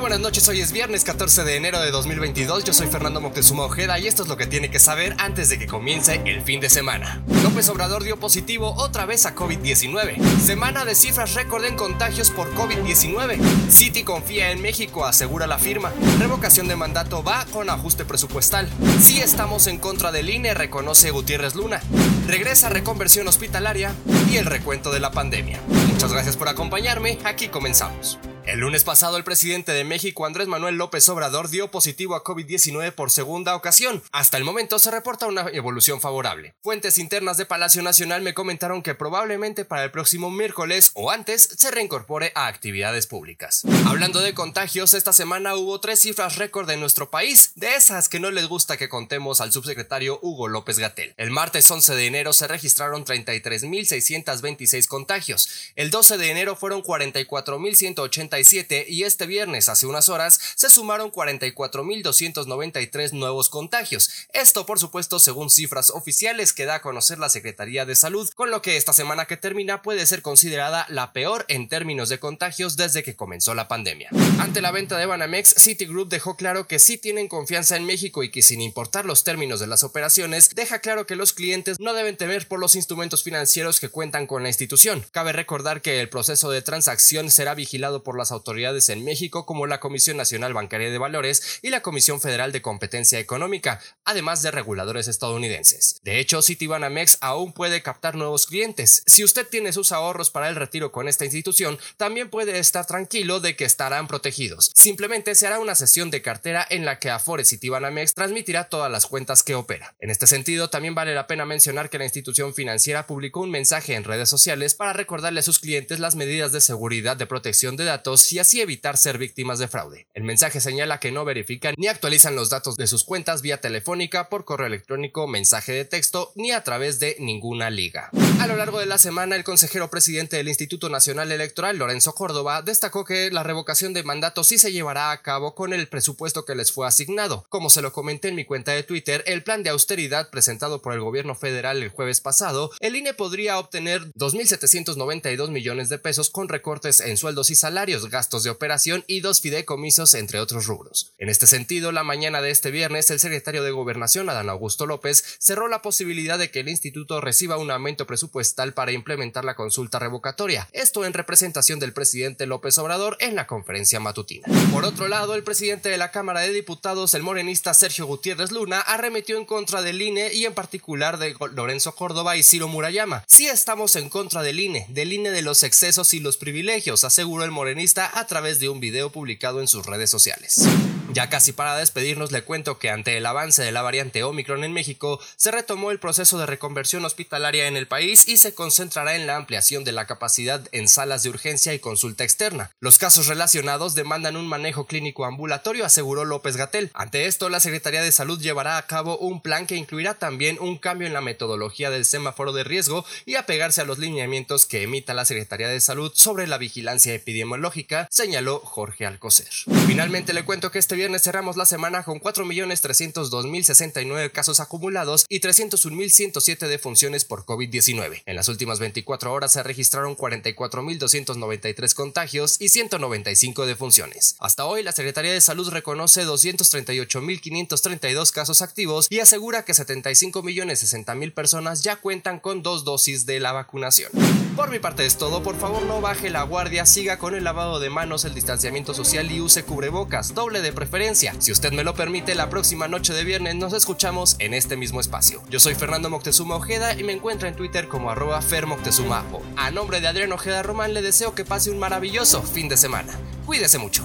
buenas noches, hoy es viernes 14 de enero de 2022, yo soy Fernando Moctezuma Ojeda y esto es lo que tiene que saber antes de que comience el fin de semana. López Obrador dio positivo otra vez a COVID-19. Semana de cifras récord en contagios por COVID-19. City confía en México, asegura la firma. Revocación de mandato va con ajuste presupuestal. Si estamos en contra del INE, reconoce Gutiérrez Luna. Regresa reconversión hospitalaria y el recuento de la pandemia. Muchas gracias por acompañarme, aquí comenzamos. El lunes pasado el presidente de México Andrés Manuel López Obrador dio positivo a COVID-19 por segunda ocasión. Hasta el momento se reporta una evolución favorable. Fuentes internas de Palacio Nacional me comentaron que probablemente para el próximo miércoles o antes se reincorpore a actividades públicas. Hablando de contagios, esta semana hubo tres cifras récord en nuestro país, de esas que no les gusta que contemos al subsecretario Hugo López Gatel. El martes 11 de enero se registraron 33.626 contagios. El 12 de enero fueron 44.180 y este viernes, hace unas horas, se sumaron 44.293 nuevos contagios. Esto, por supuesto, según cifras oficiales que da a conocer la Secretaría de Salud, con lo que esta semana que termina puede ser considerada la peor en términos de contagios desde que comenzó la pandemia. Ante la venta de Banamex, Citigroup dejó claro que sí tienen confianza en México y que sin importar los términos de las operaciones, deja claro que los clientes no deben temer por los instrumentos financieros que cuentan con la institución. Cabe recordar que el proceso de transacción será vigilado por las autoridades en México como la Comisión Nacional Bancaria de Valores y la Comisión Federal de Competencia Económica, además de reguladores estadounidenses. De hecho, Citibanamex aún puede captar nuevos clientes. Si usted tiene sus ahorros para el retiro con esta institución, también puede estar tranquilo de que estarán protegidos. Simplemente se hará una sesión de cartera en la que Afore Citibanamex transmitirá todas las cuentas que opera. En este sentido, también vale la pena mencionar que la institución financiera publicó un mensaje en redes sociales para recordarle a sus clientes las medidas de seguridad de protección de datos y así evitar ser víctimas de fraude. El mensaje señala que no verifican ni actualizan los datos de sus cuentas vía telefónica, por correo electrónico, mensaje de texto ni a través de ninguna liga. A lo largo de la semana, el consejero presidente del Instituto Nacional Electoral, Lorenzo Córdoba, destacó que la revocación de mandato sí se llevará a cabo con el presupuesto que les fue asignado. Como se lo comenté en mi cuenta de Twitter, el plan de austeridad presentado por el gobierno federal el jueves pasado, el INE podría obtener 2.792 millones de pesos con recortes en sueldos y salarios, gastos de operación y dos fideicomisos, entre otros rubros. En este sentido, la mañana de este viernes, el secretario de Gobernación, Adán Augusto López, cerró la posibilidad de que el instituto reciba un aumento presupuestal para implementar la consulta revocatoria, esto en representación del presidente López Obrador en la conferencia matutina. Por otro lado, el presidente de la Cámara de Diputados, el morenista Sergio Gutiérrez Luna, arremetió en contra del INE y en particular de Lorenzo Córdoba y Ciro Murayama. Sí estamos en contra del INE, del INE de los excesos y los privilegios, aseguró el morenista a través de un video publicado en sus redes sociales. Ya casi para despedirnos le cuento que ante el avance de la variante Omicron en México, se retomó el proceso de reconversión hospitalaria en el país y se concentrará en la ampliación de la capacidad en salas de urgencia y consulta externa. Los casos relacionados demandan un manejo clínico ambulatorio, aseguró López Gatel. Ante esto, la Secretaría de Salud llevará a cabo un plan que incluirá también un cambio en la metodología del semáforo de riesgo y apegarse a los lineamientos que emita la Secretaría de Salud sobre la vigilancia epidemiológica, señaló Jorge Alcocer. Finalmente le cuento que este viernes cerramos la semana con 4.302.069 casos acumulados y 301.107 defunciones por COVID-19. En las últimas 24 horas se registraron 44.293 contagios y 195 defunciones. Hasta hoy la Secretaría de Salud reconoce 238.532 casos activos y asegura que 75.060.000 personas ya cuentan con dos dosis de la vacunación. Por mi parte es todo, por favor no baje la guardia, siga con el lavado de manos, el distanciamiento social y use cubrebocas, doble de preferencia. Si usted me lo permite, la próxima noche de viernes nos escuchamos en este mismo espacio. Yo soy Fernando Moctezuma Ojeda y me encuentra en Twitter como arroba fermoctezuma. A nombre de Adrián Ojeda Román le deseo que pase un maravilloso fin de semana. Cuídese mucho.